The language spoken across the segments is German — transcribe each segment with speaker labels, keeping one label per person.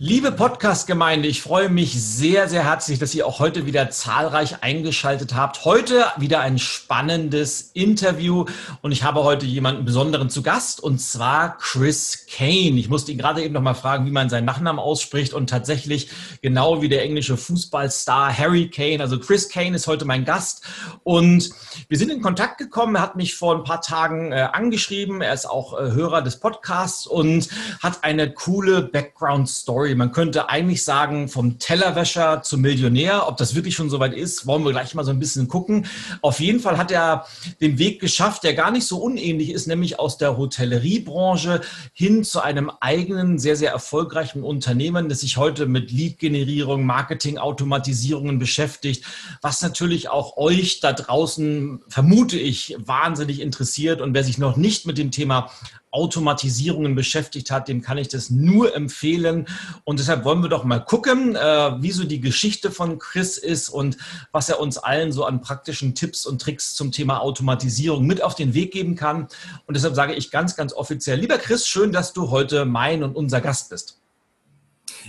Speaker 1: Liebe Podcast-Gemeinde, ich freue mich sehr, sehr herzlich, dass ihr auch heute wieder zahlreich eingeschaltet habt. Heute wieder ein spannendes Interview und ich habe heute jemanden Besonderen zu Gast und zwar Chris Kane. Ich musste ihn gerade eben noch mal fragen, wie man seinen Nachnamen ausspricht und tatsächlich genau wie der englische Fußballstar Harry Kane. Also Chris Kane ist heute mein Gast und wir sind in Kontakt gekommen. Er hat mich vor ein paar Tagen äh, angeschrieben. Er ist auch äh, Hörer des Podcasts und hat eine coole Background-Story Story. Man könnte eigentlich sagen, vom Tellerwäscher zum Millionär. Ob das wirklich schon soweit ist, wollen wir gleich mal so ein bisschen gucken. Auf jeden Fall hat er den Weg geschafft, der gar nicht so unähnlich ist, nämlich aus der Hotelleriebranche hin zu einem eigenen, sehr, sehr erfolgreichen Unternehmen, das sich heute mit Lead-Generierung, Marketing-Automatisierungen beschäftigt, was natürlich auch euch da draußen, vermute ich, wahnsinnig interessiert. Und wer sich noch nicht mit dem Thema Automatisierungen beschäftigt hat, dem kann ich das nur empfehlen. Und deshalb wollen wir doch mal gucken, äh, wie so die Geschichte von Chris ist und was er uns allen so an praktischen Tipps und Tricks zum Thema Automatisierung mit auf den Weg geben kann. Und deshalb sage ich ganz, ganz offiziell, lieber Chris, schön, dass du heute mein und unser Gast bist.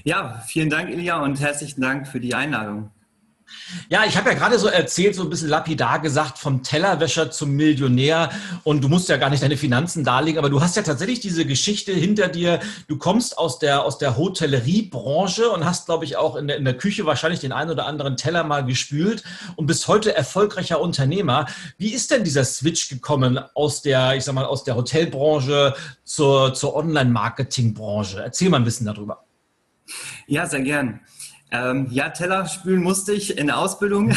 Speaker 2: Ja, vielen Dank, Ilja, und herzlichen Dank für die Einladung.
Speaker 1: Ja, ich habe ja gerade so erzählt, so ein bisschen lapidar gesagt, vom Tellerwäscher zum Millionär. Und du musst ja gar nicht deine Finanzen darlegen, aber du hast ja tatsächlich diese Geschichte hinter dir. Du kommst aus der, aus der Hotelleriebranche und hast, glaube ich, auch in der, in der Küche wahrscheinlich den einen oder anderen Teller mal gespült und bist heute erfolgreicher Unternehmer. Wie ist denn dieser Switch gekommen aus der, ich sag mal, aus der Hotelbranche zur, zur Online-Marketing-Branche? Erzähl mal ein bisschen darüber.
Speaker 2: Ja, sehr gern. Ähm, ja, Teller spülen musste ich in der Ausbildung,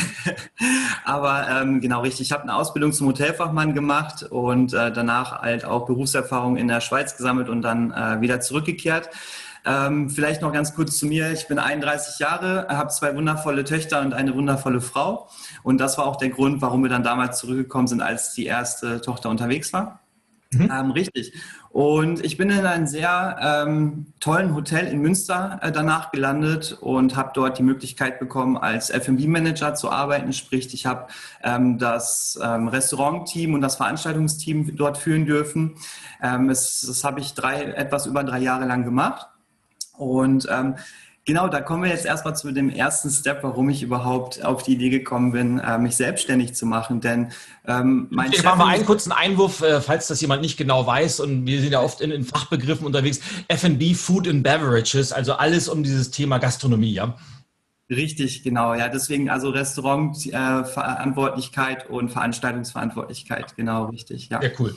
Speaker 2: aber ähm, genau richtig. Ich habe eine Ausbildung zum Hotelfachmann gemacht und äh, danach halt auch Berufserfahrung in der Schweiz gesammelt und dann äh, wieder zurückgekehrt. Ähm, vielleicht noch ganz kurz zu mir. Ich bin 31 Jahre, habe zwei wundervolle Töchter und eine wundervolle Frau. Und das war auch der Grund, warum wir dann damals zurückgekommen sind, als die erste Tochter unterwegs war. Mhm. Ähm, richtig. Und ich bin in einem sehr ähm, tollen Hotel in Münster äh, danach gelandet und habe dort die Möglichkeit bekommen, als F&B-Manager zu arbeiten. Sprich, ich habe ähm, das ähm, Restaurant-Team und das Veranstaltungsteam dort führen dürfen. Ähm, es, das habe ich drei, etwas über drei Jahre lang gemacht. Und ähm, Genau, da kommen wir jetzt erstmal zu dem ersten Step, warum ich überhaupt auf die Idee gekommen bin, äh, mich selbstständig zu machen. Denn
Speaker 1: ähm, mein Ich mache mal einen kurzen Einwurf, äh, falls das jemand nicht genau weiß. Und wir sind ja oft in, in Fachbegriffen unterwegs. F&B, Food and Beverages, also alles um dieses Thema Gastronomie, ja.
Speaker 2: Richtig, genau. Ja, deswegen also Restaurantverantwortlichkeit äh, und Veranstaltungsverantwortlichkeit. Genau, richtig. Ja,
Speaker 1: Sehr cool.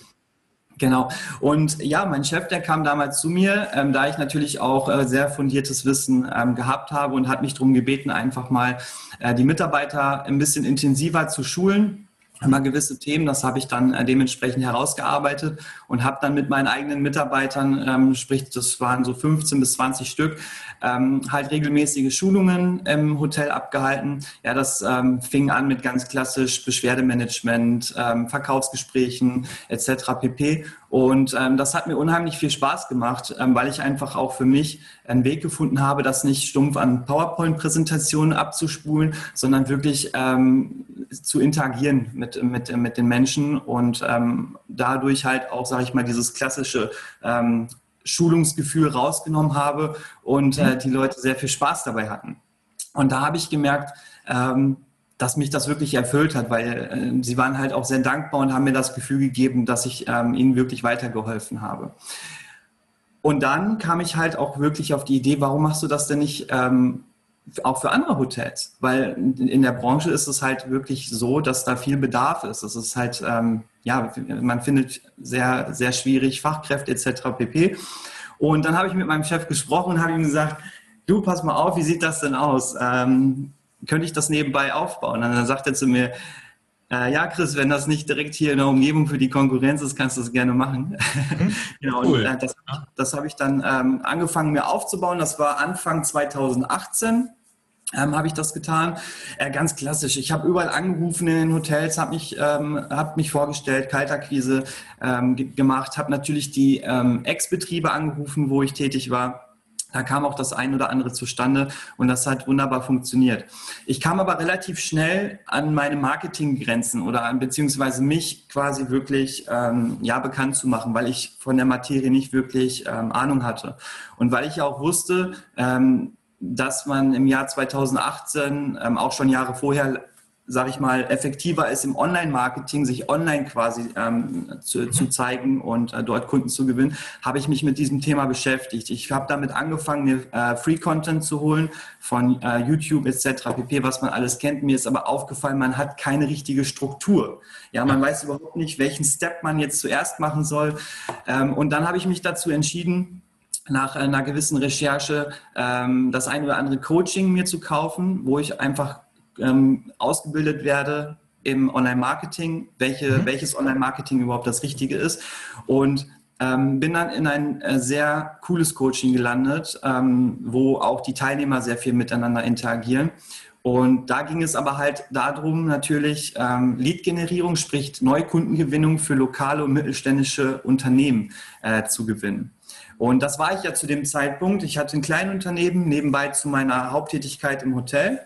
Speaker 2: Genau. Und ja, mein Chef, der kam damals zu mir, ähm, da ich natürlich auch äh, sehr fundiertes Wissen ähm, gehabt habe und hat mich darum gebeten, einfach mal äh, die Mitarbeiter ein bisschen intensiver zu schulen immer gewisse Themen. Das habe ich dann äh, dementsprechend herausgearbeitet und habe dann mit meinen eigenen Mitarbeitern, ähm, sprich, das waren so 15 bis 20 Stück, ähm, halt regelmäßige Schulungen im Hotel abgehalten. Ja, das ähm, fing an mit ganz klassisch Beschwerdemanagement, ähm, Verkaufsgesprächen etc. pp. Und ähm, das hat mir unheimlich viel Spaß gemacht, ähm, weil ich einfach auch für mich einen Weg gefunden habe, das nicht stumpf an PowerPoint-Präsentationen abzuspulen, sondern wirklich ähm, zu interagieren mit, mit, mit den Menschen und ähm, dadurch halt auch, sage ich mal, dieses klassische ähm, Schulungsgefühl rausgenommen habe und äh, die Leute sehr viel Spaß dabei hatten. Und da habe ich gemerkt, ähm, dass mich das wirklich erfüllt hat, weil äh, sie waren halt auch sehr dankbar und haben mir das Gefühl gegeben, dass ich ähm, ihnen wirklich weitergeholfen habe. Und dann kam ich halt auch wirklich auf die Idee, warum machst du das denn nicht ähm, auch für andere Hotels? Weil in der Branche ist es halt wirklich so, dass da viel Bedarf ist. Es ist halt, ähm, ja, man findet sehr, sehr schwierig Fachkräfte etc. pp. Und dann habe ich mit meinem Chef gesprochen und habe ihm gesagt, du, pass mal auf, wie sieht das denn aus? Ähm, könnte ich das nebenbei aufbauen? Und dann sagt er zu mir, äh, ja, Chris, wenn das nicht direkt hier in der Umgebung für die Konkurrenz ist, kannst du das gerne machen. Mhm. genau, cool. und, äh, das, das habe ich dann ähm, angefangen, mir aufzubauen. Das war Anfang 2018. Ähm, habe ich das getan. Äh, ganz klassisch. Ich habe überall angerufen in den Hotels, habe mich, ähm, hab mich vorgestellt, Kaltakquise ähm, gemacht, habe natürlich die ähm, Ex-Betriebe angerufen, wo ich tätig war Da kam auch das ein oder andere zustande und das hat wunderbar funktioniert. Ich kam aber relativ schnell an meine Marketinggrenzen oder an, beziehungsweise mich quasi wirklich ähm, ja bekannt zu machen, weil ich von der Materie nicht wirklich ähm, Ahnung hatte und weil ich auch wusste, ähm, dass man im Jahr 2018 ähm, auch schon Jahre vorher sage ich mal, effektiver ist im Online-Marketing, sich online quasi ähm, zu, zu, zeigen und äh, dort Kunden zu gewinnen, habe ich mich mit diesem Thema beschäftigt. Ich habe damit angefangen, mir äh, Free-Content zu holen von äh, YouTube etc., pp., was man alles kennt. Mir ist aber aufgefallen, man hat keine richtige Struktur. Ja, man weiß überhaupt nicht, welchen Step man jetzt zuerst machen soll. Ähm, und dann habe ich mich dazu entschieden, nach einer gewissen Recherche ähm, das ein oder andere Coaching mir zu kaufen, wo ich einfach ähm, ausgebildet werde im Online-Marketing, welche, mhm. welches Online-Marketing überhaupt das Richtige ist. Und ähm, bin dann in ein äh, sehr cooles Coaching gelandet, ähm, wo auch die Teilnehmer sehr viel miteinander interagieren. Und da ging es aber halt darum, natürlich ähm, Lead-Generierung, sprich Neukundengewinnung für lokale und mittelständische Unternehmen äh, zu gewinnen. Und das war ich ja zu dem Zeitpunkt. Ich hatte ein Kleinunternehmen nebenbei zu meiner Haupttätigkeit im Hotel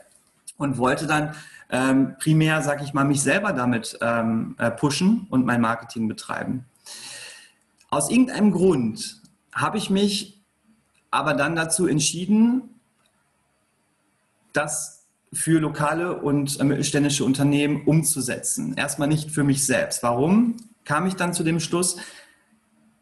Speaker 2: und wollte dann ähm, primär, sag ich mal, mich selber damit ähm, äh, pushen und mein Marketing betreiben. Aus irgendeinem Grund habe ich mich aber dann dazu entschieden, das für lokale und mittelständische Unternehmen umzusetzen. Erstmal nicht für mich selbst. Warum? Kam ich dann zu dem Schluss,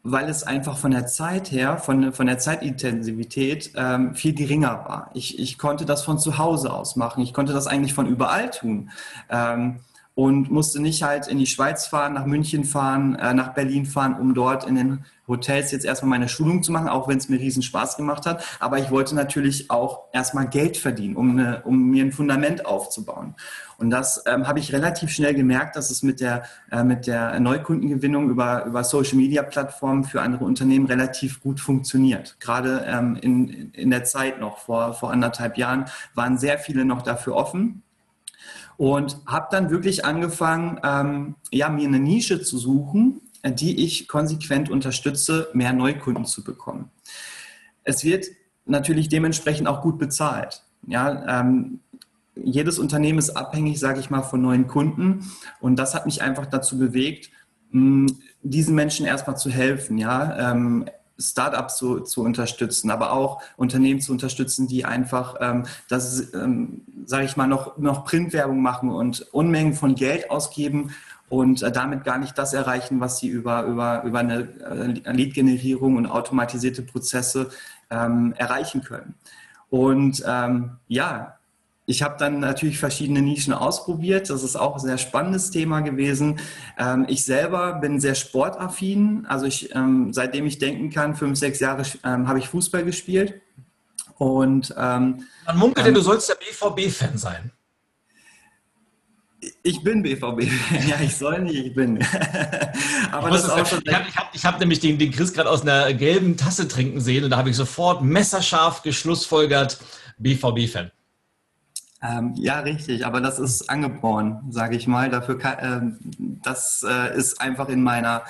Speaker 2: weil es einfach von der Zeit her, von, von der Zeitintensivität ähm, viel geringer war. Ich, ich konnte das von zu Hause aus machen. Ich konnte das eigentlich von überall tun. Ähm, und musste nicht halt in die Schweiz fahren, nach München fahren, äh, nach Berlin fahren, um dort in den Hotels jetzt erstmal meine Schulung zu machen, auch wenn es mir riesen Spaß gemacht hat. Aber ich wollte natürlich auch erstmal Geld verdienen, um, eine, um mir ein Fundament aufzubauen. Und das ähm, habe ich relativ schnell gemerkt, dass es mit der, äh, mit der Neukundengewinnung über, über Social-Media-Plattformen für andere Unternehmen relativ gut funktioniert. Gerade ähm, in, in der Zeit noch, vor, vor anderthalb Jahren, waren sehr viele noch dafür offen und habe dann wirklich angefangen, ähm, ja, mir eine Nische zu suchen, die ich konsequent unterstütze, mehr Neukunden zu bekommen. Es wird natürlich dementsprechend auch gut bezahlt. Ja, ähm, jedes Unternehmen ist abhängig, sage ich mal, von neuen Kunden. Und das hat mich einfach dazu bewegt, diesen Menschen erstmal zu helfen. Ja, ähm, Startups zu, zu unterstützen, aber auch Unternehmen zu unterstützen, die einfach, ähm, das, ähm, sage ich mal, noch, noch Printwerbung machen und Unmengen von Geld ausgeben und äh, damit gar nicht das erreichen, was sie über, über, über eine äh, Lead-Generierung und automatisierte Prozesse ähm, erreichen können. Und ähm, ja, ich habe dann natürlich verschiedene Nischen ausprobiert. Das ist auch ein sehr spannendes Thema gewesen. Ähm, ich selber bin sehr sportaffin. Also ich, ähm, seitdem ich denken kann, fünf, sechs Jahre ähm, habe ich Fußball gespielt. Und
Speaker 1: ähm, man munkelt ja, du sollst ja BVB-Fan sein.
Speaker 2: Ich bin BVB-Fan, ja, ich soll nicht, ich bin.
Speaker 1: Aber das ist auch schon. Ich habe hab, hab nämlich den, den Chris gerade aus einer gelben Tasse trinken sehen und da habe ich sofort messerscharf geschlussfolgert, BVB-Fan.
Speaker 2: Ähm, ja, richtig, aber das ist angeboren, sage ich mal. Dafür kann, äh, das äh, ist einfach in meiner,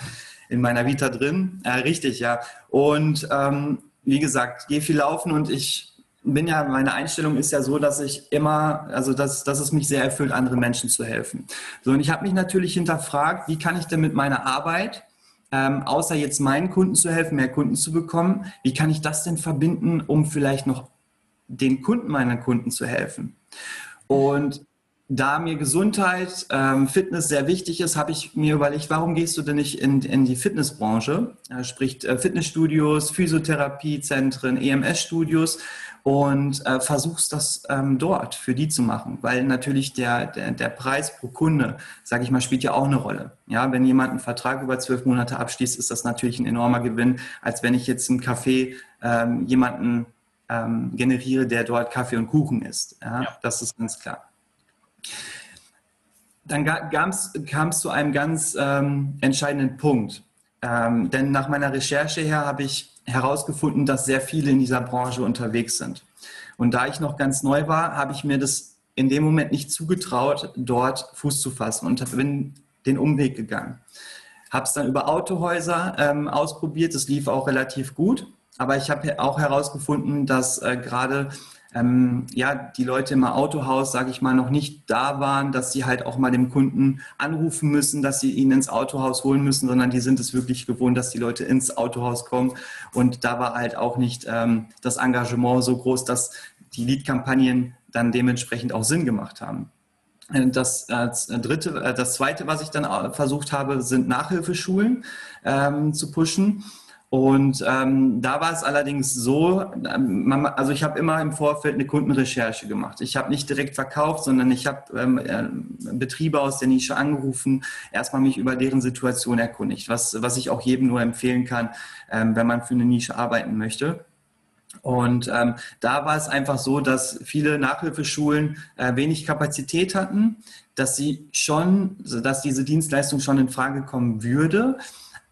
Speaker 2: in meiner Vita drin. Äh, richtig, ja. Und ähm, wie gesagt, gehe viel laufen und ich bin ja, meine Einstellung ist ja so, dass ich immer, also dass, dass es mich sehr erfüllt, anderen Menschen zu helfen. So, und ich habe mich natürlich hinterfragt, wie kann ich denn mit meiner Arbeit ähm, außer jetzt meinen Kunden zu helfen, mehr Kunden zu bekommen, wie kann ich das denn verbinden, um vielleicht noch den Kunden meiner Kunden zu helfen? Und da mir Gesundheit, ähm, Fitness sehr wichtig ist, habe ich mir überlegt, warum gehst du denn nicht in, in die Fitnessbranche, sprich äh, Fitnessstudios, Physiotherapiezentren, EMS-Studios und äh, versuchst das ähm, dort für die zu machen, weil natürlich der, der, der Preis pro Kunde, sage ich mal, spielt ja auch eine Rolle. Ja, wenn jemand einen Vertrag über zwölf Monate abschließt, ist das natürlich ein enormer Gewinn, als wenn ich jetzt im Café ähm, jemanden ähm, generiere, der dort Kaffee und Kuchen isst. Ja, ja. Das ist ganz klar. Dann kam es zu einem ganz ähm, entscheidenden Punkt. Ähm, denn nach meiner Recherche her habe ich herausgefunden, dass sehr viele in dieser Branche unterwegs sind. Und da ich noch ganz neu war, habe ich mir das in dem Moment nicht zugetraut, dort Fuß zu fassen und bin den Umweg gegangen. Habe es dann über Autohäuser ähm, ausprobiert, das lief auch relativ gut aber ich habe auch herausgefunden, dass äh, gerade ähm, ja, die Leute im Autohaus, sage ich mal, noch nicht da waren, dass sie halt auch mal dem Kunden anrufen müssen, dass sie ihn ins Autohaus holen müssen, sondern die sind es wirklich gewohnt, dass die Leute ins Autohaus kommen. Und da war halt auch nicht ähm, das Engagement so groß, dass die Lead-Kampagnen dann dementsprechend auch Sinn gemacht haben. Äh, das, äh, dritte, äh, das zweite, was ich dann versucht habe, sind Nachhilfeschulen ähm, zu pushen. Und ähm, da war es allerdings so, ähm, man, also ich habe immer im Vorfeld eine Kundenrecherche gemacht. Ich habe nicht direkt verkauft, sondern ich habe ähm, äh, Betriebe aus der Nische angerufen, erstmal mich über deren Situation erkundigt, was, was ich auch jedem nur empfehlen kann, ähm, wenn man für eine Nische arbeiten möchte. Und ähm, da war es einfach so, dass viele Nachhilfeschulen äh, wenig Kapazität hatten, dass sie schon, dass diese Dienstleistung schon in Frage kommen würde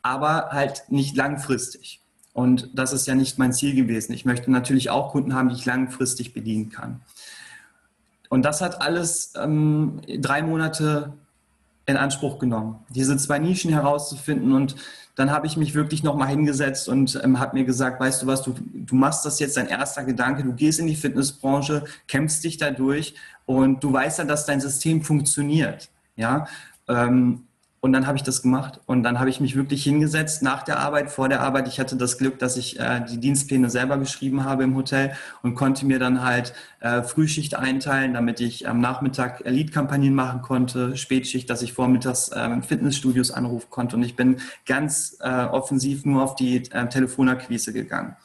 Speaker 2: aber halt nicht langfristig. Und das ist ja nicht mein Ziel gewesen. Ich möchte natürlich auch Kunden haben, die ich langfristig bedienen kann. Und das hat alles ähm, drei Monate in Anspruch genommen, diese zwei Nischen herauszufinden. Und dann habe ich mich wirklich nochmal hingesetzt und ähm, habe mir gesagt, weißt du was, du, du machst das jetzt dein erster Gedanke, du gehst in die Fitnessbranche, kämpfst dich dadurch und du weißt ja, dass dein System funktioniert. Ja, ähm, und dann habe ich das gemacht und dann habe ich mich wirklich hingesetzt nach der Arbeit, vor der Arbeit. Ich hatte das Glück, dass ich äh, die Dienstpläne selber geschrieben habe im Hotel und konnte mir dann halt äh, Frühschicht einteilen, damit ich am Nachmittag Lead-Kampagnen machen konnte, Spätschicht, dass ich vormittags äh, Fitnessstudios anrufen konnte. Und ich bin ganz äh, offensiv nur auf die äh, Telefonakquise gegangen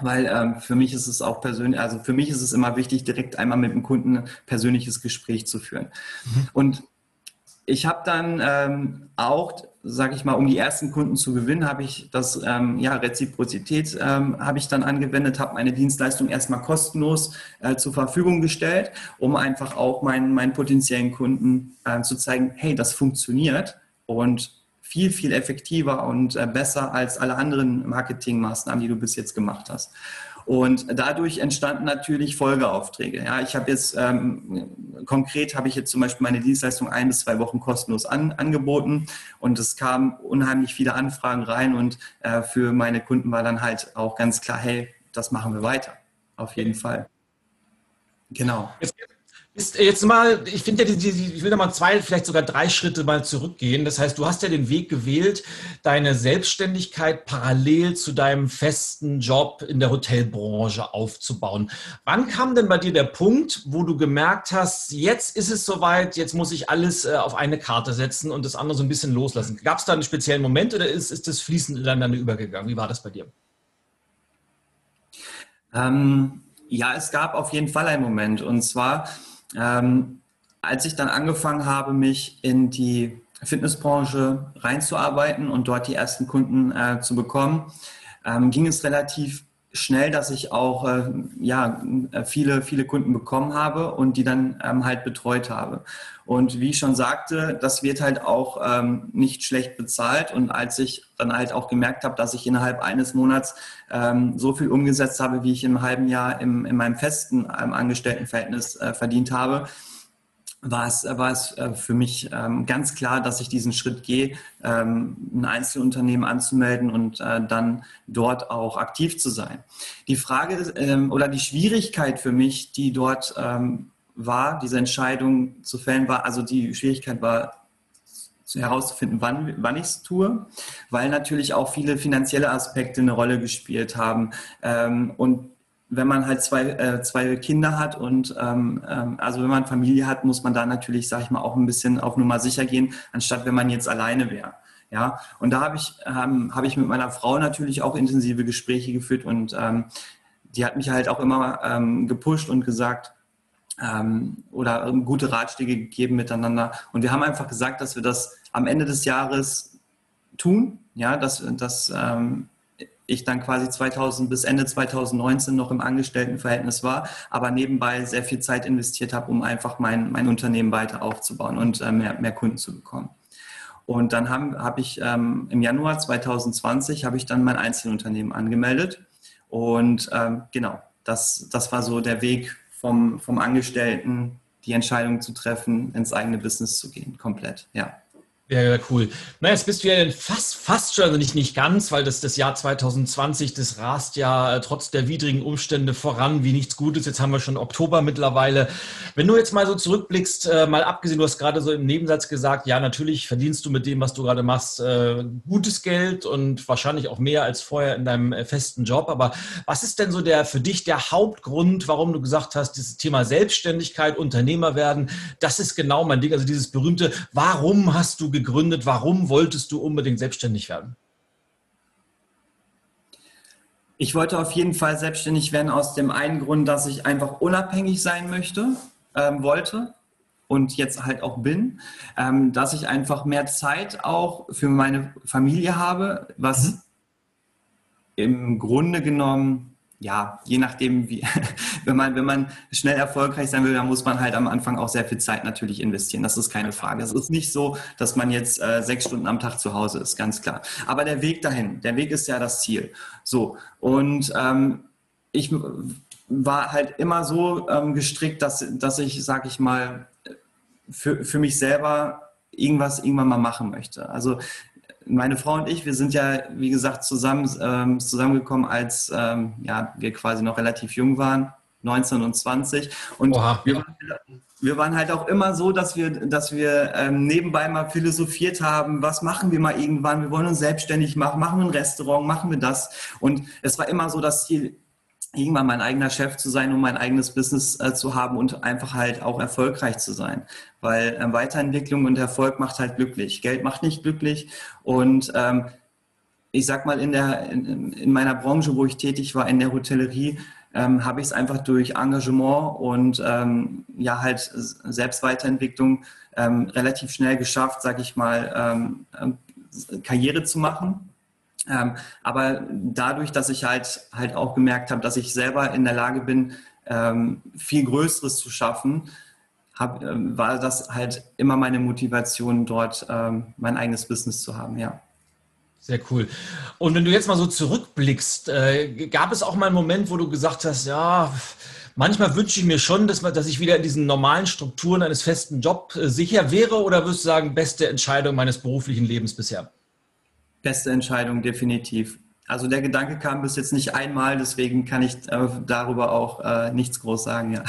Speaker 2: weil ähm, für mich ist es auch persönlich, also für mich ist es immer wichtig, direkt einmal mit dem Kunden ein persönliches Gespräch zu führen. Mhm. Und ich habe dann ähm, auch, sage ich mal, um die ersten Kunden zu gewinnen, habe ich das, ähm, ja, Reziprozität ähm, habe ich dann angewendet, habe meine Dienstleistung erstmal kostenlos äh, zur Verfügung gestellt, um einfach auch meinen, meinen potenziellen Kunden äh, zu zeigen, hey, das funktioniert und viel, viel effektiver und äh, besser als alle anderen Marketingmaßnahmen, die du bis jetzt gemacht hast. Und dadurch entstanden natürlich Folgeaufträge. Ja, ich habe jetzt ähm, konkret habe ich jetzt zum Beispiel meine Dienstleistung ein bis zwei Wochen kostenlos an, angeboten und es kamen unheimlich viele Anfragen rein und äh, für meine Kunden war dann halt auch ganz klar, hey, das machen wir weiter. Auf jeden Fall.
Speaker 1: Genau. Jetzt, ist jetzt mal, ich finde ja, ich will da mal zwei, vielleicht sogar drei Schritte mal zurückgehen. Das heißt, du hast ja den Weg gewählt, deine Selbstständigkeit parallel zu deinem festen Job in der Hotelbranche aufzubauen. Wann kam denn bei dir der Punkt, wo du gemerkt hast, jetzt ist es soweit, jetzt muss ich alles äh, auf eine Karte setzen und das andere so ein bisschen loslassen? Gab es da einen speziellen Moment oder ist, ist das fließend ineinander übergegangen? Wie war das bei dir?
Speaker 2: Ähm, ja, es gab auf jeden Fall einen Moment. Und zwar ähm, als ich dann angefangen habe, mich in die Fitnessbranche reinzuarbeiten und dort die ersten Kunden äh, zu bekommen, ähm, ging es relativ schnell, dass ich auch äh, ja, viele, viele Kunden bekommen habe und die dann ähm, halt betreut habe. Und wie ich schon sagte, das wird halt auch ähm, nicht schlecht bezahlt. Und als ich dann halt auch gemerkt habe, dass ich innerhalb eines Monats ähm, so viel umgesetzt habe, wie ich im halben Jahr im, in meinem festen ähm, Angestelltenverhältnis äh, verdient habe, war es, war es äh, für mich ähm, ganz klar, dass ich diesen Schritt gehe, ähm, ein Einzelunternehmen anzumelden und äh, dann dort auch aktiv zu sein. Die Frage ähm, oder die Schwierigkeit für mich, die dort war, diese Entscheidung zu fällen, war, also die Schwierigkeit war, herauszufinden, wann, wann ich es tue, weil natürlich auch viele finanzielle Aspekte eine Rolle gespielt haben. und wenn man halt zwei, äh, zwei Kinder hat und ähm, ähm, also wenn man Familie hat, muss man da natürlich, sag ich mal, auch ein bisschen auf Nummer sicher gehen, anstatt wenn man jetzt alleine wäre. Ja, und da habe ich, ähm, hab ich mit meiner Frau natürlich auch intensive Gespräche geführt und ähm, die hat mich halt auch immer ähm, gepusht und gesagt, ähm, oder gute Ratschläge gegeben miteinander. Und wir haben einfach gesagt, dass wir das am Ende des Jahres tun, ja, dass, dass ähm, ich dann quasi 2000 bis Ende 2019 noch im Angestelltenverhältnis war, aber nebenbei sehr viel Zeit investiert habe, um einfach mein, mein Unternehmen weiter aufzubauen und äh, mehr, mehr Kunden zu bekommen. Und dann habe hab ich ähm, im Januar 2020 habe ich dann mein Einzelunternehmen angemeldet. Und ähm, genau, das, das war so der Weg vom, vom Angestellten, die Entscheidung zu treffen, ins eigene Business zu gehen, komplett, ja.
Speaker 1: Ja, ja, cool. Na, jetzt bist du ja fast, fast schon, also nicht, nicht ganz, weil das, das Jahr 2020, das rast ja äh, trotz der widrigen Umstände voran wie nichts Gutes. Jetzt haben wir schon Oktober mittlerweile. Wenn du jetzt mal so zurückblickst, äh, mal abgesehen, du hast gerade so im Nebensatz gesagt, ja, natürlich verdienst du mit dem, was du gerade machst, äh, gutes Geld und wahrscheinlich auch mehr als vorher in deinem äh, festen Job. Aber was ist denn so der für dich der Hauptgrund, warum du gesagt hast, dieses Thema Selbstständigkeit, Unternehmer werden, das ist genau mein Ding. Also dieses berühmte, warum hast du gegründet? Warum wolltest du unbedingt selbstständig werden?
Speaker 2: Ich wollte auf jeden Fall selbstständig werden aus dem einen Grund, dass ich einfach unabhängig sein möchte, ähm, wollte und jetzt halt auch bin, ähm, dass ich einfach mehr Zeit auch für meine Familie habe, was mhm. im Grunde genommen ja, je nachdem, wie, wenn man, wenn man schnell erfolgreich sein will, dann muss man halt am Anfang auch sehr viel Zeit natürlich investieren. Das ist keine Frage. Es ist nicht so, dass man jetzt äh, sechs Stunden am Tag zu Hause ist, ganz klar. Aber der Weg dahin, der Weg ist ja das Ziel. So. Und ähm, ich war halt immer so ähm, gestrickt, dass, dass ich, sag ich mal, für, für mich selber irgendwas irgendwann mal machen möchte. Also meine Frau und ich, wir sind ja, wie gesagt, zusammen, ähm, zusammengekommen, als ähm, ja, wir quasi noch relativ jung waren, 19 und 20. Und Oha, wir, waren, wir, waren, halt auch immer so, dass wir, dass wir ähm, nebenbei mal philosophiert haben, was machen wir mal irgendwann? Wir wollen uns selbstständig machen, machen wir ein Restaurant, machen wir das. Und es war immer so das Ziel, irgendwann mein eigener Chef zu sein, um mein eigenes Business äh, zu haben und einfach halt auch erfolgreich zu sein. Weil äh, Weiterentwicklung und Erfolg macht halt glücklich. Geld macht nicht glücklich. Und ähm, ich sag mal, in, der, in, in, meiner Branche, wo ich tätig war, in der Hotellerie, ähm, habe ich es einfach durch Engagement und ähm, ja halt Selbstweiterentwicklung ähm, relativ schnell geschafft, sag ich mal, ähm, äh, Karriere zu machen ähm, aber dadurch, dass ich halt, halt auch gemerkt habe, dass ich selber in der Lage bin, ähm, viel Größeres zu schaffen, hab, ähm, war das halt immer meine Motivation, dort ähm, mein eigenes Business zu haben, ja.
Speaker 1: Sehr cool. Und wenn du jetzt mal so zurückblickst, äh, gab es auch mal einen Moment, wo du gesagt hast, ja, manchmal wünsche ich mir schon, dass, man, dass ich wieder in diesen normalen Strukturen eines festen Jobs äh, sicher wäre oder würdest du sagen, beste Entscheidung meines beruflichen Lebens bisher?
Speaker 2: Beste Entscheidung, definitiv. Also der Gedanke kam bis jetzt nicht einmal, deswegen kann ich äh, darüber auch äh, nichts groß sagen, ja.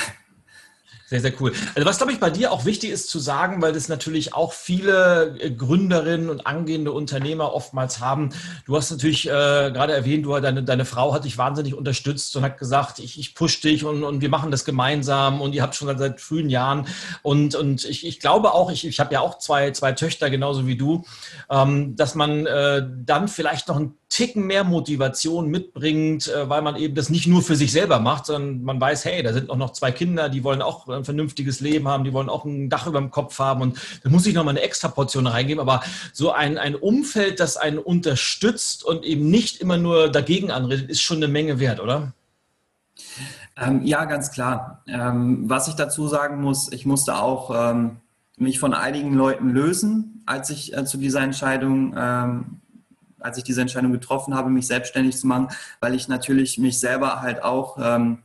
Speaker 1: Sehr, sehr cool. Also was, glaube ich, bei dir auch wichtig ist zu sagen, weil das natürlich auch viele äh, Gründerinnen und angehende Unternehmer oftmals haben. Du hast natürlich äh, gerade erwähnt, du, deine, deine Frau hat dich wahnsinnig unterstützt und hat gesagt, ich, ich push dich und, und wir machen das gemeinsam und ihr habt schon seit frühen Jahren. Und, und ich, ich glaube auch, ich, ich habe ja auch zwei, zwei Töchter, genauso wie du, ähm, dass man äh, dann vielleicht noch ein Ticken mehr Motivation mitbringt, äh, weil man eben das nicht nur für sich selber macht, sondern man weiß, hey, da sind auch noch zwei Kinder, die wollen auch ein vernünftiges Leben haben, die wollen auch ein Dach über dem Kopf haben und da muss ich nochmal eine extra Portion reingeben. Aber so ein, ein Umfeld, das einen unterstützt und eben nicht immer nur dagegen anredet, ist schon eine Menge wert, oder?
Speaker 2: Ähm, ja, ganz klar. Ähm, was ich dazu sagen muss, ich musste auch ähm, mich von einigen Leuten lösen, als ich äh, zu dieser Entscheidung ähm, als ich diese Entscheidung getroffen habe, mich selbstständig zu machen, weil ich natürlich mich selber halt auch ähm,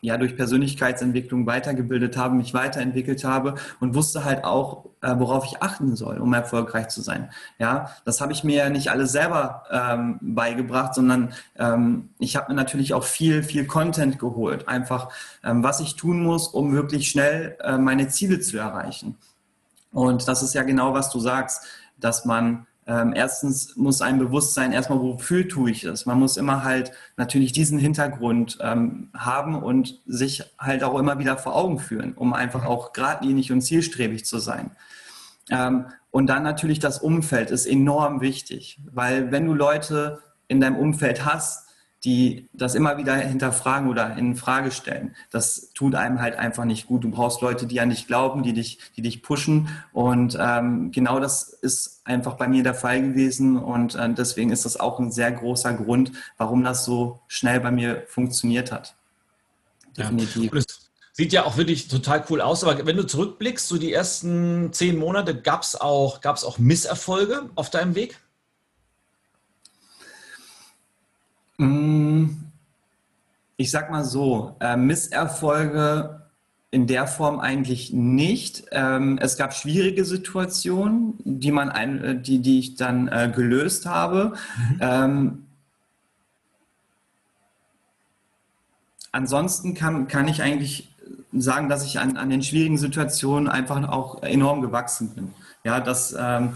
Speaker 2: ja durch Persönlichkeitsentwicklung weitergebildet habe, mich weiterentwickelt habe und wusste halt auch, äh, worauf ich achten soll, um erfolgreich zu sein. Ja, das habe ich mir ja nicht alles selber ähm, beigebracht, sondern ähm, ich habe mir natürlich auch viel, viel Content geholt, einfach ähm, was ich tun muss, um wirklich schnell äh, meine Ziele zu erreichen. Und das ist ja genau, was du sagst, dass man ähm, erstens muss ein Bewusstsein erstmal, wofür tue ich es? Man muss immer halt natürlich diesen Hintergrund ähm, haben und sich halt auch immer wieder vor Augen führen, um einfach auch geradlinig und zielstrebig zu sein. Ähm, und dann natürlich das Umfeld ist enorm wichtig, weil wenn du Leute in deinem Umfeld hast, die das immer wieder hinterfragen oder in Frage stellen. Das tut einem halt einfach nicht gut. Du brauchst Leute, die an dich glauben, die dich, die dich pushen. Und ähm, genau das ist einfach bei mir der Fall gewesen. Und äh, deswegen ist das auch ein sehr großer Grund, warum das so schnell bei mir funktioniert hat.
Speaker 1: Definitiv. Ja. Sieht ja auch wirklich total cool aus, aber wenn du zurückblickst, so die ersten zehn Monate, gab es auch, gab's auch Misserfolge auf deinem Weg?
Speaker 2: Ich sag mal so, äh, Misserfolge in der Form eigentlich nicht. Ähm, es gab schwierige Situationen, die man ein, äh, die, die ich dann äh, gelöst habe. Mhm. Ähm, ansonsten kann, kann ich eigentlich sagen, dass ich an, an den schwierigen Situationen einfach auch enorm gewachsen bin. Ja, dass ähm,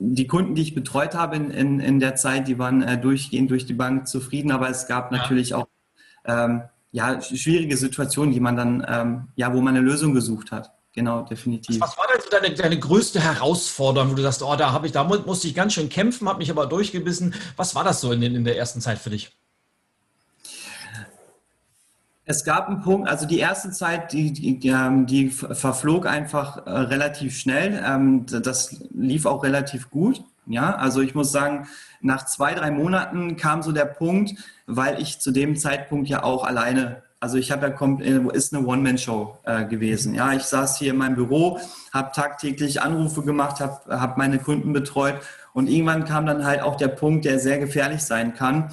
Speaker 2: die Kunden, die ich betreut habe in, in, in der Zeit, die waren äh, durchgehend durch die Bank zufrieden, aber es gab natürlich ja. auch ähm, ja, schwierige Situationen, die man dann, ähm, ja, wo man eine Lösung gesucht hat. Genau, definitiv.
Speaker 1: Was war denn so deine, deine größte Herausforderung, wo du sagst, oh, da habe ich, da musste ich ganz schön kämpfen, habe mich aber durchgebissen. Was war das so in, in der ersten Zeit für dich?
Speaker 2: Es gab einen Punkt, also die erste Zeit, die, die, die ähm, verflog einfach äh, relativ schnell. Ähm, das lief auch relativ gut. Ja, also ich muss sagen, nach zwei, drei Monaten kam so der Punkt, weil ich zu dem Zeitpunkt ja auch alleine, also ich habe ja äh, ist eine One-Man-Show äh, gewesen. Ja, ich saß hier in meinem Büro, habe tagtäglich Anrufe gemacht, habe hab meine Kunden betreut und irgendwann kam dann halt auch der Punkt, der sehr gefährlich sein kann,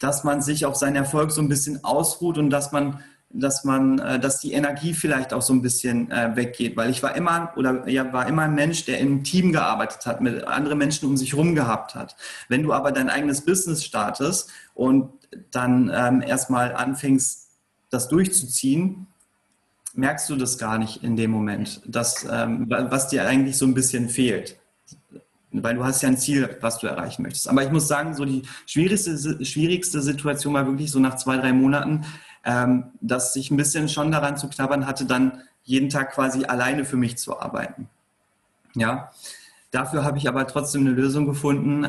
Speaker 2: dass man sich auf seinen Erfolg so ein bisschen ausruht und dass man dass man, äh, dass die Energie vielleicht auch so ein bisschen äh, weggeht, weil ich war immer oder ja war immer ein Mensch, der im Team gearbeitet hat, mit anderen Menschen um sich rum gehabt hat. Wenn du aber dein eigenes Business startest und dann ähm, erstmal anfängst, das durchzuziehen, merkst du das gar nicht in dem Moment, dass, ähm, was dir eigentlich so ein bisschen fehlt. Weil du hast ja ein Ziel, was du erreichen möchtest. Aber ich muss sagen, so die schwierigste, schwierigste Situation war wirklich so nach zwei, drei Monaten, ähm, dass ich ein bisschen schon daran zu knabbern hatte, dann jeden Tag quasi alleine für mich zu arbeiten. Ja, dafür habe ich aber trotzdem eine Lösung gefunden, äh,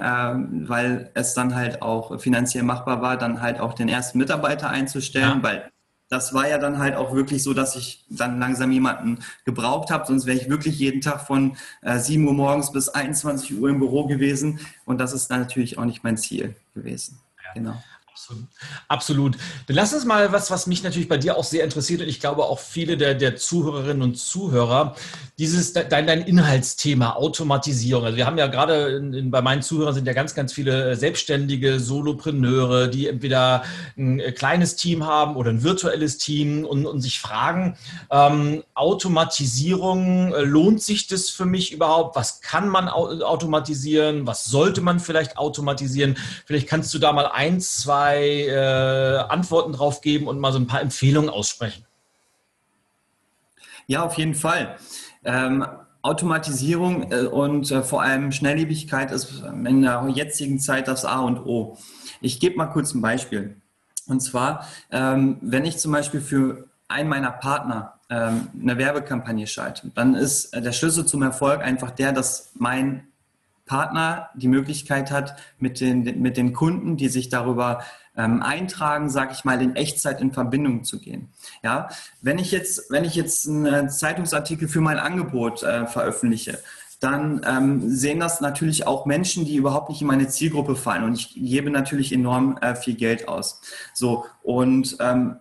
Speaker 2: weil es dann halt auch finanziell machbar war, dann halt auch den ersten Mitarbeiter einzustellen, ja. weil das war ja dann halt auch wirklich so, dass ich dann langsam jemanden gebraucht habe. Sonst wäre ich wirklich jeden Tag von äh, 7 Uhr morgens bis 21 Uhr im Büro gewesen. Und das ist dann natürlich auch nicht mein Ziel gewesen.
Speaker 1: Ja. Genau. Absolut. Dann lass uns mal was, was mich natürlich bei dir auch sehr interessiert und ich glaube auch viele der, der Zuhörerinnen und Zuhörer, dieses dein, dein Inhaltsthema Automatisierung. Also wir haben ja gerade in, in, bei meinen Zuhörern sind ja ganz, ganz viele selbstständige Solopreneure, die entweder ein äh, kleines Team haben oder ein virtuelles Team und, und sich fragen, ähm, Automatisierung, äh, lohnt sich das für mich überhaupt? Was kann man automatisieren? Was sollte man vielleicht automatisieren? Vielleicht kannst du da mal ein, zwei zwei äh, Antworten drauf geben und mal so ein paar Empfehlungen aussprechen.
Speaker 2: Ja, auf jeden Fall. Ähm, Automatisierung äh, und äh, vor allem Schnelllebigkeit ist in der jetzigen Zeit das A und O. Ich gebe mal kurz ein Beispiel. Und zwar, ähm, wenn ich zum Beispiel für einen meiner Partner ähm, eine Werbekampagne schalte, dann ist der Schlüssel zum Erfolg einfach der, dass mein Partner die Möglichkeit hat, mit den, mit den Kunden, die sich darüber ähm, eintragen, sage ich mal, in Echtzeit in Verbindung zu gehen. Ja, wenn ich jetzt, wenn ich jetzt einen Zeitungsartikel für mein Angebot äh, veröffentliche, dann ähm, sehen das natürlich auch Menschen, die überhaupt nicht in meine Zielgruppe fallen. Und ich gebe natürlich enorm äh, viel Geld aus. So und ähm,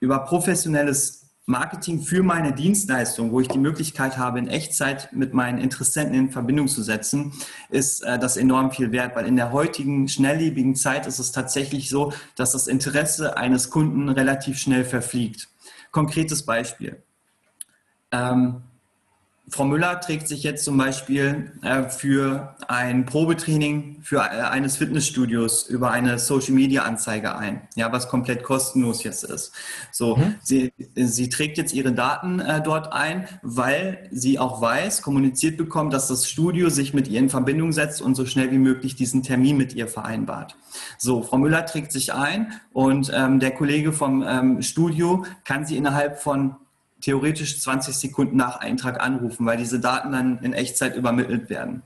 Speaker 2: über professionelles Marketing für meine Dienstleistung, wo ich die Möglichkeit habe, in Echtzeit mit meinen Interessenten in Verbindung zu setzen, ist äh, das enorm viel wert, weil in der heutigen schnelllebigen Zeit ist es tatsächlich so, dass das Interesse eines Kunden relativ schnell verfliegt. Konkretes Beispiel. Ähm, Frau Müller trägt sich jetzt zum Beispiel äh, für ein Probetraining für äh, eines Fitnessstudios über eine Social Media Anzeige ein, ja, was komplett kostenlos jetzt ist. So, mhm. sie, sie trägt jetzt ihre Daten äh, dort ein, weil sie auch weiß, kommuniziert bekommt, dass das Studio sich mit ihr in Verbindung setzt und so schnell wie möglich diesen Termin mit ihr vereinbart. So, Frau Müller trägt sich ein und ähm, der Kollege vom ähm, Studio kann sie innerhalb von theoretisch 20 Sekunden nach Eintrag anrufen, weil diese Daten dann in Echtzeit übermittelt werden.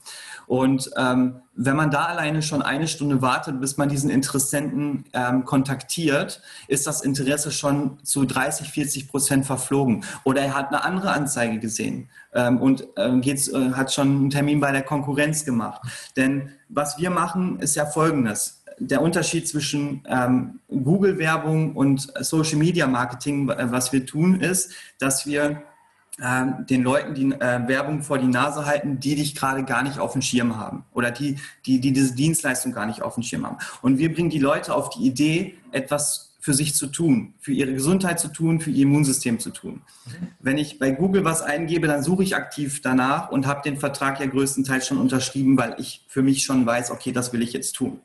Speaker 2: Und ähm, wenn man da alleine schon eine Stunde wartet, bis man diesen Interessenten ähm, kontaktiert, ist das Interesse schon zu 30, 40 Prozent verflogen. Oder er hat eine andere Anzeige gesehen ähm, und ähm, geht's, äh, hat schon einen Termin bei der Konkurrenz gemacht. Denn was wir machen, ist ja Folgendes der Unterschied zwischen ähm, Google-Werbung und Social Media Marketing, was wir tun, ist, dass wir äh, den Leuten die äh, Werbung vor die Nase halten, die dich gerade gar nicht auf dem Schirm haben oder die, die, die diese Dienstleistung gar nicht auf dem Schirm haben. Und wir bringen die Leute auf die Idee, etwas für sich zu tun, für ihre Gesundheit zu tun, für ihr Immunsystem zu tun. Mhm. Wenn ich bei Google was eingebe, dann suche ich aktiv danach und habe den Vertrag ja größtenteils schon unterschrieben, weil ich für mich schon weiß, okay, das will ich jetzt tun.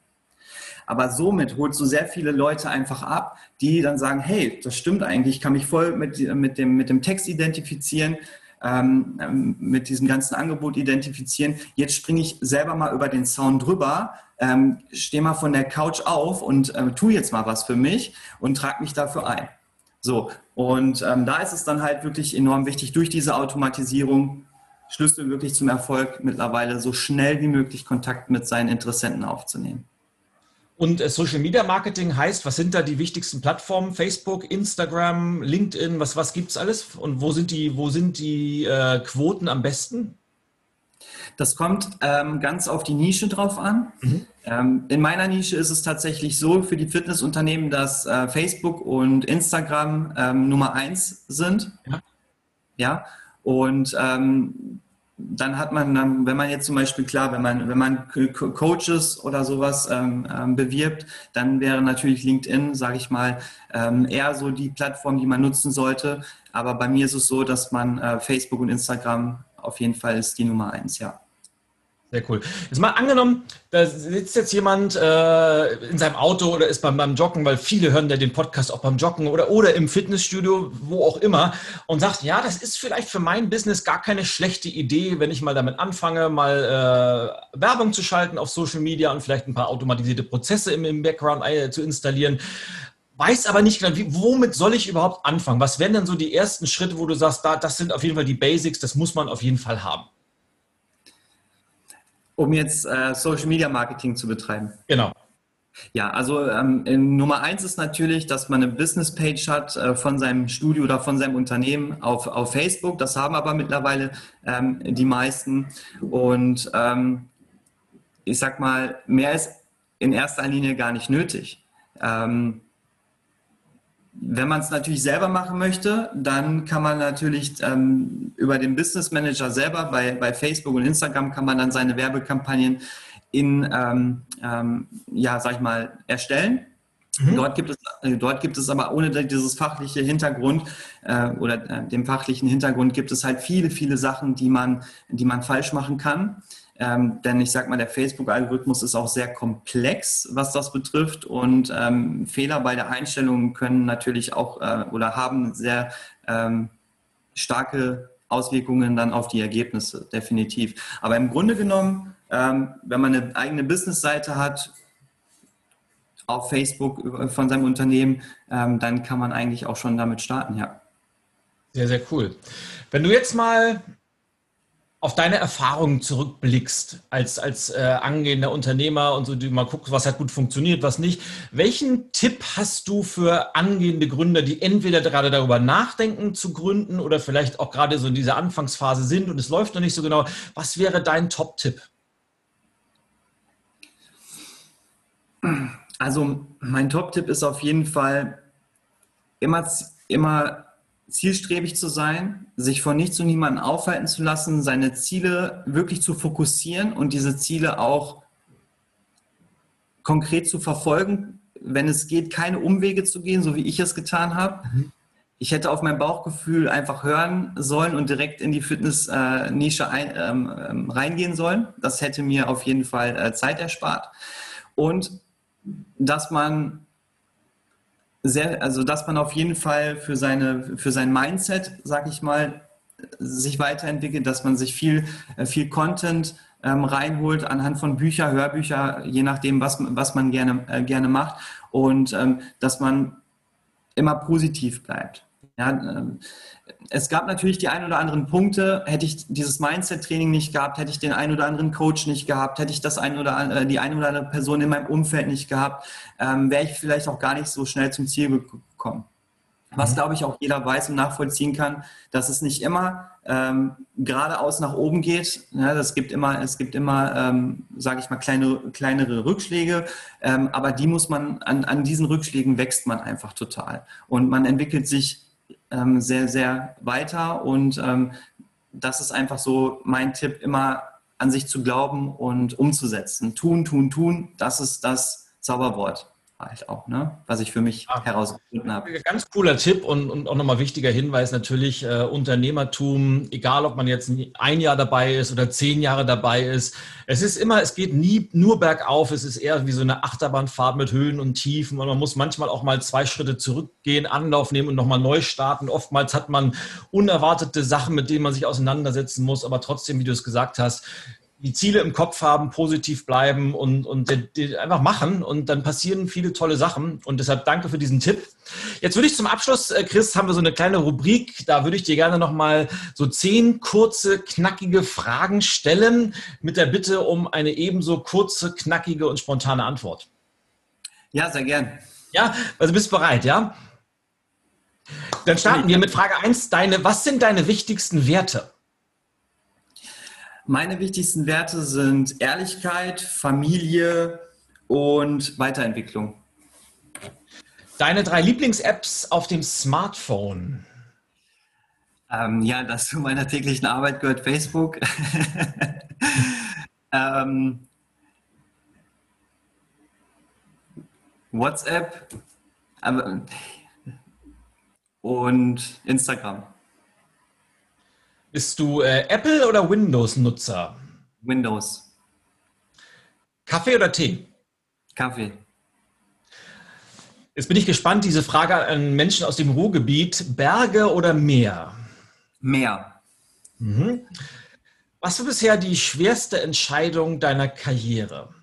Speaker 2: Aber somit holst du sehr viele Leute einfach ab, die dann sagen, hey, das stimmt eigentlich, ich kann mich voll mit, mit, dem, mit dem Text identifizieren, ähm, ähm, mit diesem ganzen Angebot identifizieren. Jetzt springe ich selber mal über den Zaun drüber, ähm, stehe mal von der Couch auf und äh, tu jetzt mal was für mich und trage mich dafür ein. So, und ähm, da ist es dann halt wirklich enorm wichtig, durch diese Automatisierung Schlüssel wirklich zum Erfolg mittlerweile so schnell wie möglich Kontakt mit seinen Interessenten aufzunehmen.
Speaker 1: Und äh, Social Media Marketing heißt, was sind da die wichtigsten Plattformen? Facebook, Instagram, LinkedIn, was, was gibt es alles? Und wo sind die, wo sind die äh, Quoten am besten?
Speaker 2: Das kommt ähm, ganz auf die Nische drauf an. Mhm. Ähm, in meiner Nische ist es tatsächlich so für die Fitnessunternehmen, dass äh, Facebook und Instagram ähm, Nummer eins sind. Ja. ja? Und ähm, dann hat man, wenn man jetzt zum Beispiel klar, wenn man, wenn man Coaches oder sowas ähm, ähm, bewirbt, dann wäre natürlich LinkedIn, sage ich mal, ähm, eher so die Plattform, die man nutzen sollte. Aber bei mir ist es so, dass man äh, Facebook und Instagram auf jeden Fall ist die Nummer eins, ja.
Speaker 1: Sehr cool. Jetzt mal angenommen, da sitzt jetzt jemand äh, in seinem Auto oder ist beim, beim Joggen, weil viele hören ja den Podcast auch beim Joggen oder, oder im Fitnessstudio, wo auch immer, und sagt, ja, das ist vielleicht für mein Business gar keine schlechte Idee, wenn ich mal damit anfange, mal äh, Werbung zu schalten auf Social Media und vielleicht ein paar automatisierte Prozesse im, im Background äh, zu installieren. Weiß aber nicht genau, wie, womit soll ich überhaupt anfangen? Was wären denn so die ersten Schritte, wo du sagst, da, das sind auf jeden Fall die Basics, das muss man auf jeden Fall haben?
Speaker 2: Um jetzt äh, Social Media Marketing zu betreiben.
Speaker 1: Genau.
Speaker 2: Ja, also ähm, Nummer eins ist natürlich, dass man eine Business Page hat äh, von seinem Studio oder von seinem Unternehmen auf, auf Facebook. Das haben aber mittlerweile ähm, die meisten. Und ähm, ich sag mal, mehr ist in erster Linie gar nicht nötig. Ähm, wenn man es natürlich selber machen möchte, dann kann man natürlich ähm, über den Business Manager selber bei, bei Facebook und Instagram kann man dann seine Werbekampagnen in, ähm, ähm, ja, sag ich mal, erstellen. Mhm. Dort, gibt es, äh, dort gibt es aber ohne dieses fachliche Hintergrund äh, oder äh, dem fachlichen Hintergrund gibt es halt viele, viele Sachen, die man, die man falsch machen kann. Ähm, denn ich sage mal, der Facebook-Algorithmus ist auch sehr komplex, was das betrifft. Und ähm, Fehler bei der Einstellung können natürlich auch äh, oder haben sehr ähm, starke Auswirkungen dann auf die Ergebnisse, definitiv. Aber im Grunde genommen, ähm, wenn man eine eigene Business-Seite hat, auf Facebook von seinem Unternehmen, ähm, dann kann man eigentlich auch schon damit starten, ja.
Speaker 1: Sehr, sehr cool. Wenn du jetzt mal auf deine Erfahrungen zurückblickst als, als äh, angehender Unternehmer und so, du mal guckst, was hat gut funktioniert, was nicht. Welchen Tipp hast du für angehende Gründer, die entweder gerade darüber nachdenken zu gründen oder vielleicht auch gerade so in dieser Anfangsphase sind und es läuft noch nicht so genau? Was wäre dein Top-Tipp?
Speaker 2: Also mein Top-Tipp ist auf jeden Fall immer, immer zielstrebig zu sein, sich von nichts und niemandem aufhalten zu lassen, seine Ziele wirklich zu fokussieren und diese Ziele auch konkret zu verfolgen, wenn es geht, keine Umwege zu gehen, so wie ich es getan habe. Mhm. Ich hätte auf mein Bauchgefühl einfach hören sollen und direkt in die Fitness-Nische ähm, ähm, reingehen sollen. Das hätte mir auf jeden Fall äh, Zeit erspart. Und dass man sehr, also dass man auf jeden Fall für seine, für sein Mindset, sag ich mal, sich weiterentwickelt, dass man sich viel, äh, viel Content ähm, reinholt anhand von Bücher, Hörbücher, je nachdem, was, was man gerne, äh, gerne macht und ähm, dass man immer positiv bleibt. Ja, ähm, es gab natürlich die ein oder anderen Punkte. Hätte ich dieses Mindset-Training nicht gehabt, hätte ich den ein oder anderen Coach nicht gehabt, hätte ich das ein oder andere, die eine oder andere Person in meinem Umfeld nicht gehabt, ähm, wäre ich vielleicht auch gar nicht so schnell zum Ziel gekommen. Was, mhm. glaube ich, auch jeder weiß und nachvollziehen kann, dass es nicht immer ähm, geradeaus nach oben geht. Ja, das gibt immer, es gibt immer, ähm, sage ich mal, kleine, kleinere Rückschläge, ähm, aber die muss man, an, an diesen Rückschlägen wächst man einfach total. Und man entwickelt sich ähm, sehr, sehr weiter. Und ähm, das ist einfach so mein Tipp, immer an sich zu glauben und umzusetzen. Tun, tun, tun, das ist das Zauberwort halt auch, ne? was ich für mich ah, herausgefunden habe.
Speaker 1: Ganz cooler Tipp und, und auch nochmal wichtiger Hinweis natürlich, äh, Unternehmertum, egal ob man jetzt ein Jahr dabei ist oder zehn Jahre dabei ist, es ist immer, es geht nie nur bergauf, es ist eher wie so eine Achterbahnfahrt mit Höhen und Tiefen und man muss manchmal auch mal zwei Schritte zurückgehen, Anlauf nehmen und nochmal neu starten. Oftmals hat man unerwartete Sachen, mit denen man sich auseinandersetzen muss, aber trotzdem, wie du es gesagt hast, die Ziele im Kopf haben, positiv bleiben und, und einfach machen und dann passieren viele tolle Sachen und deshalb danke für diesen Tipp. Jetzt würde ich zum Abschluss, äh, Chris, haben wir so eine kleine Rubrik, da würde ich dir gerne nochmal so zehn kurze, knackige Fragen stellen mit der Bitte um eine ebenso kurze, knackige und spontane Antwort.
Speaker 2: Ja, sehr gern.
Speaker 1: Ja, also bist bereit, ja? Dann starten wir mit Frage 1. Deine, was sind deine wichtigsten Werte?
Speaker 2: Meine wichtigsten Werte sind Ehrlichkeit, Familie und Weiterentwicklung.
Speaker 1: Deine drei Lieblings-Apps auf dem Smartphone?
Speaker 2: Ähm, ja, das zu meiner täglichen Arbeit gehört Facebook. ähm, WhatsApp und Instagram.
Speaker 1: Bist du äh, Apple- oder Windows-Nutzer?
Speaker 2: Windows.
Speaker 1: Kaffee oder Tee?
Speaker 2: Kaffee.
Speaker 1: Jetzt bin ich gespannt, diese Frage an Menschen aus dem Ruhrgebiet. Berge oder Meer?
Speaker 2: Meer.
Speaker 1: Mhm. Was war bisher die schwerste Entscheidung deiner Karriere?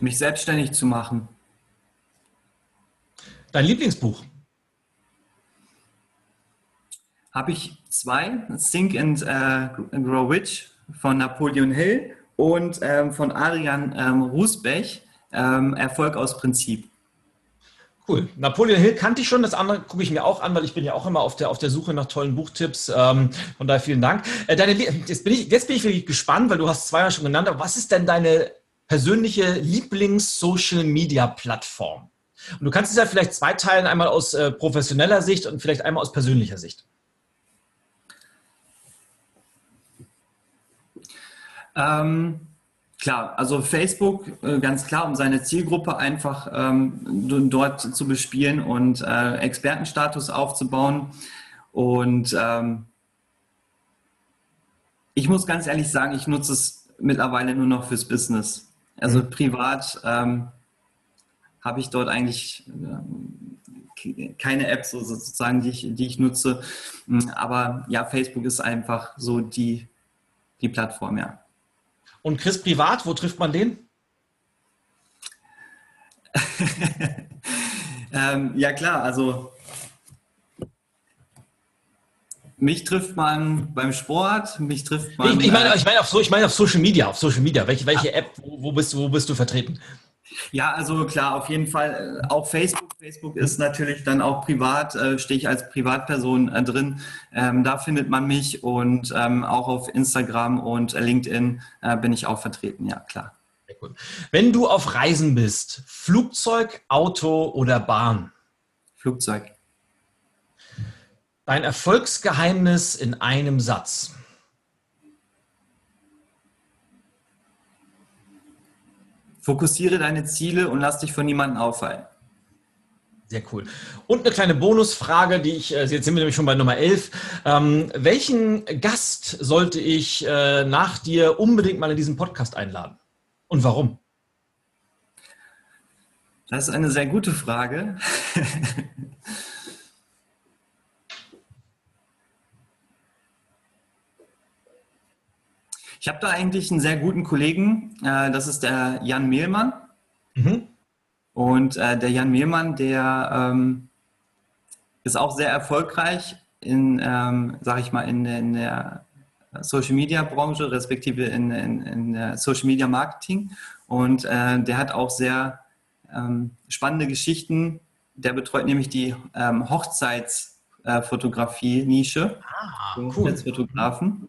Speaker 2: Mich selbstständig zu machen.
Speaker 1: Dein Lieblingsbuch?
Speaker 2: Habe ich zwei. Think and uh, Grow Rich von Napoleon Hill und ähm, von Adrian ähm, Rusbech, ähm, Erfolg aus Prinzip.
Speaker 1: Cool. Napoleon Hill kannte ich schon, das andere gucke ich mir auch an, weil ich bin ja auch immer auf der, auf der Suche nach tollen Buchtipps. Ähm, von daher vielen Dank. Äh, deine, jetzt, bin ich, jetzt bin ich wirklich gespannt, weil du hast zweimal schon genannt, aber was ist denn deine persönliche Lieblings-Social-Media-Plattform? Und du kannst es ja vielleicht zweiteilen, einmal aus äh, professioneller Sicht und vielleicht einmal aus persönlicher Sicht.
Speaker 2: Ähm, klar, also Facebook äh, ganz klar, um seine Zielgruppe einfach ähm, dort zu bespielen und äh, Expertenstatus aufzubauen. Und ähm, ich muss ganz ehrlich sagen, ich nutze es mittlerweile nur noch fürs Business. Also mhm. privat ähm, habe ich dort eigentlich äh, keine Apps sozusagen, die ich, die ich nutze. Hm, aber ja, Facebook ist einfach so die, die Plattform, ja.
Speaker 1: Und Chris privat, wo trifft man den?
Speaker 2: ähm, ja klar, also mich trifft man beim Sport, mich trifft man.
Speaker 1: Ich, ich meine, ich meine auf, ich meine auf Social Media, auf Social Media. Welche, welche App, wo, wo, bist, wo bist du vertreten?
Speaker 2: Ja, also klar, auf jeden Fall äh, auch Facebook. Facebook ist natürlich dann auch privat, äh, stehe ich als Privatperson äh, drin. Ähm, da findet man mich und ähm, auch auf Instagram und LinkedIn äh, bin ich auch vertreten, ja klar.
Speaker 1: Wenn du auf Reisen bist, Flugzeug, Auto oder Bahn?
Speaker 2: Flugzeug.
Speaker 1: Dein Erfolgsgeheimnis in einem Satz.
Speaker 2: Fokussiere deine Ziele und lass dich von niemandem auffallen.
Speaker 1: Sehr cool. Und eine kleine Bonusfrage, die ich, äh, jetzt sind wir nämlich schon bei Nummer 11. Ähm, welchen Gast sollte ich äh, nach dir unbedingt mal in diesen Podcast einladen? Und warum?
Speaker 2: Das ist eine sehr gute Frage. Ich habe da eigentlich einen sehr guten Kollegen, äh, das ist der Jan Mehlmann. Mhm. Und äh, der Jan Mehlmann, der ähm, ist auch sehr erfolgreich in, ähm, sag ich mal, in, in der Social Media Branche, respektive in, in, in Social Media Marketing. Und äh, der hat auch sehr ähm, spannende Geschichten. Der betreut nämlich die ähm, Hochzeitsfotografie-Nische. Ah, cool. Als Fotografen.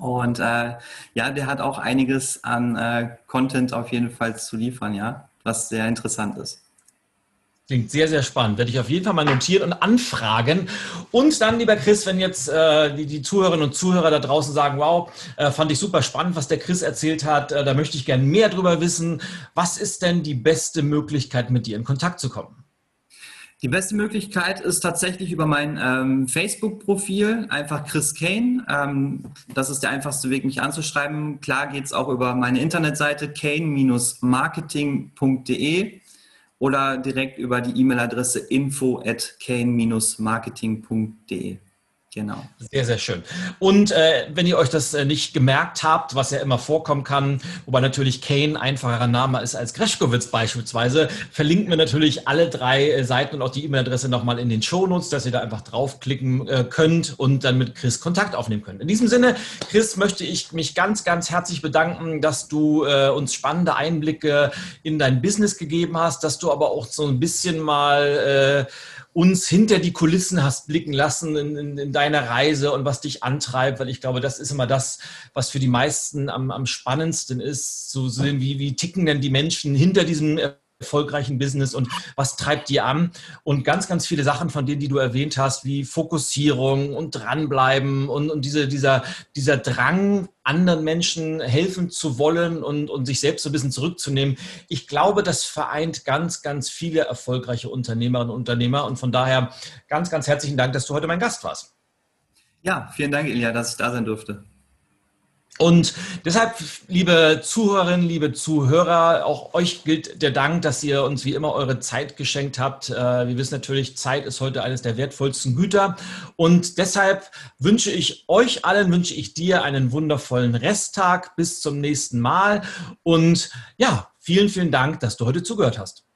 Speaker 2: Und äh, ja, der hat auch einiges an äh, Content auf jeden Fall zu liefern, ja, was sehr interessant ist.
Speaker 1: Klingt sehr, sehr spannend. Werde ich auf jeden Fall mal notieren und anfragen. Und dann, lieber Chris, wenn jetzt äh, die, die, Zuhörerinnen und Zuhörer da draußen sagen, wow, äh, fand ich super spannend, was der Chris erzählt hat, äh, da möchte ich gerne mehr drüber wissen. Was ist denn die beste Möglichkeit, mit dir in Kontakt zu kommen?
Speaker 2: Die beste Möglichkeit ist tatsächlich über mein ähm, Facebook-Profil, einfach Chris Kane. Ähm, das ist der einfachste Weg, mich anzuschreiben. Klar geht es auch über meine Internetseite kane-marketing.de oder direkt über die E-Mail-Adresse info at kane-marketing.de.
Speaker 1: Genau. Sehr, sehr schön. Und äh, wenn ihr euch das äh, nicht gemerkt habt, was ja immer vorkommen kann, wobei natürlich Kane einfacherer Name ist als Greschkowitz beispielsweise, verlinken wir natürlich alle drei äh, Seiten und auch die E-Mail-Adresse nochmal in den Shownotes, dass ihr da einfach draufklicken äh, könnt und dann mit Chris Kontakt aufnehmen könnt. In diesem Sinne, Chris, möchte ich mich ganz, ganz herzlich bedanken, dass du äh, uns spannende Einblicke in dein Business gegeben hast, dass du aber auch so ein bisschen mal äh, uns hinter die Kulissen hast blicken lassen in, in, in, deiner Reise und was dich antreibt, weil ich glaube, das ist immer das, was für die meisten am, am spannendsten ist, zu sehen, wie, wie ticken denn die Menschen hinter diesem erfolgreichen Business und was treibt die an? Und ganz, ganz viele Sachen von denen, die du erwähnt hast, wie Fokussierung und dranbleiben und, und diese, dieser, dieser Drang, anderen Menschen helfen zu wollen und, und sich selbst so ein bisschen zurückzunehmen. Ich glaube, das vereint ganz, ganz viele erfolgreiche Unternehmerinnen und Unternehmer. Und von daher ganz, ganz herzlichen Dank, dass du heute mein Gast warst.
Speaker 2: Ja, vielen Dank, Ilja, dass ich da sein durfte.
Speaker 1: Und deshalb, liebe Zuhörerinnen, liebe Zuhörer, auch euch gilt der Dank, dass ihr uns wie immer eure Zeit geschenkt habt. Äh, wir wissen natürlich, Zeit ist heute eines der wertvollsten Güter. Und deshalb wünsche ich euch allen, wünsche ich dir einen wundervollen Resttag. Bis zum nächsten Mal. Und ja, vielen, vielen Dank, dass du heute zugehört hast.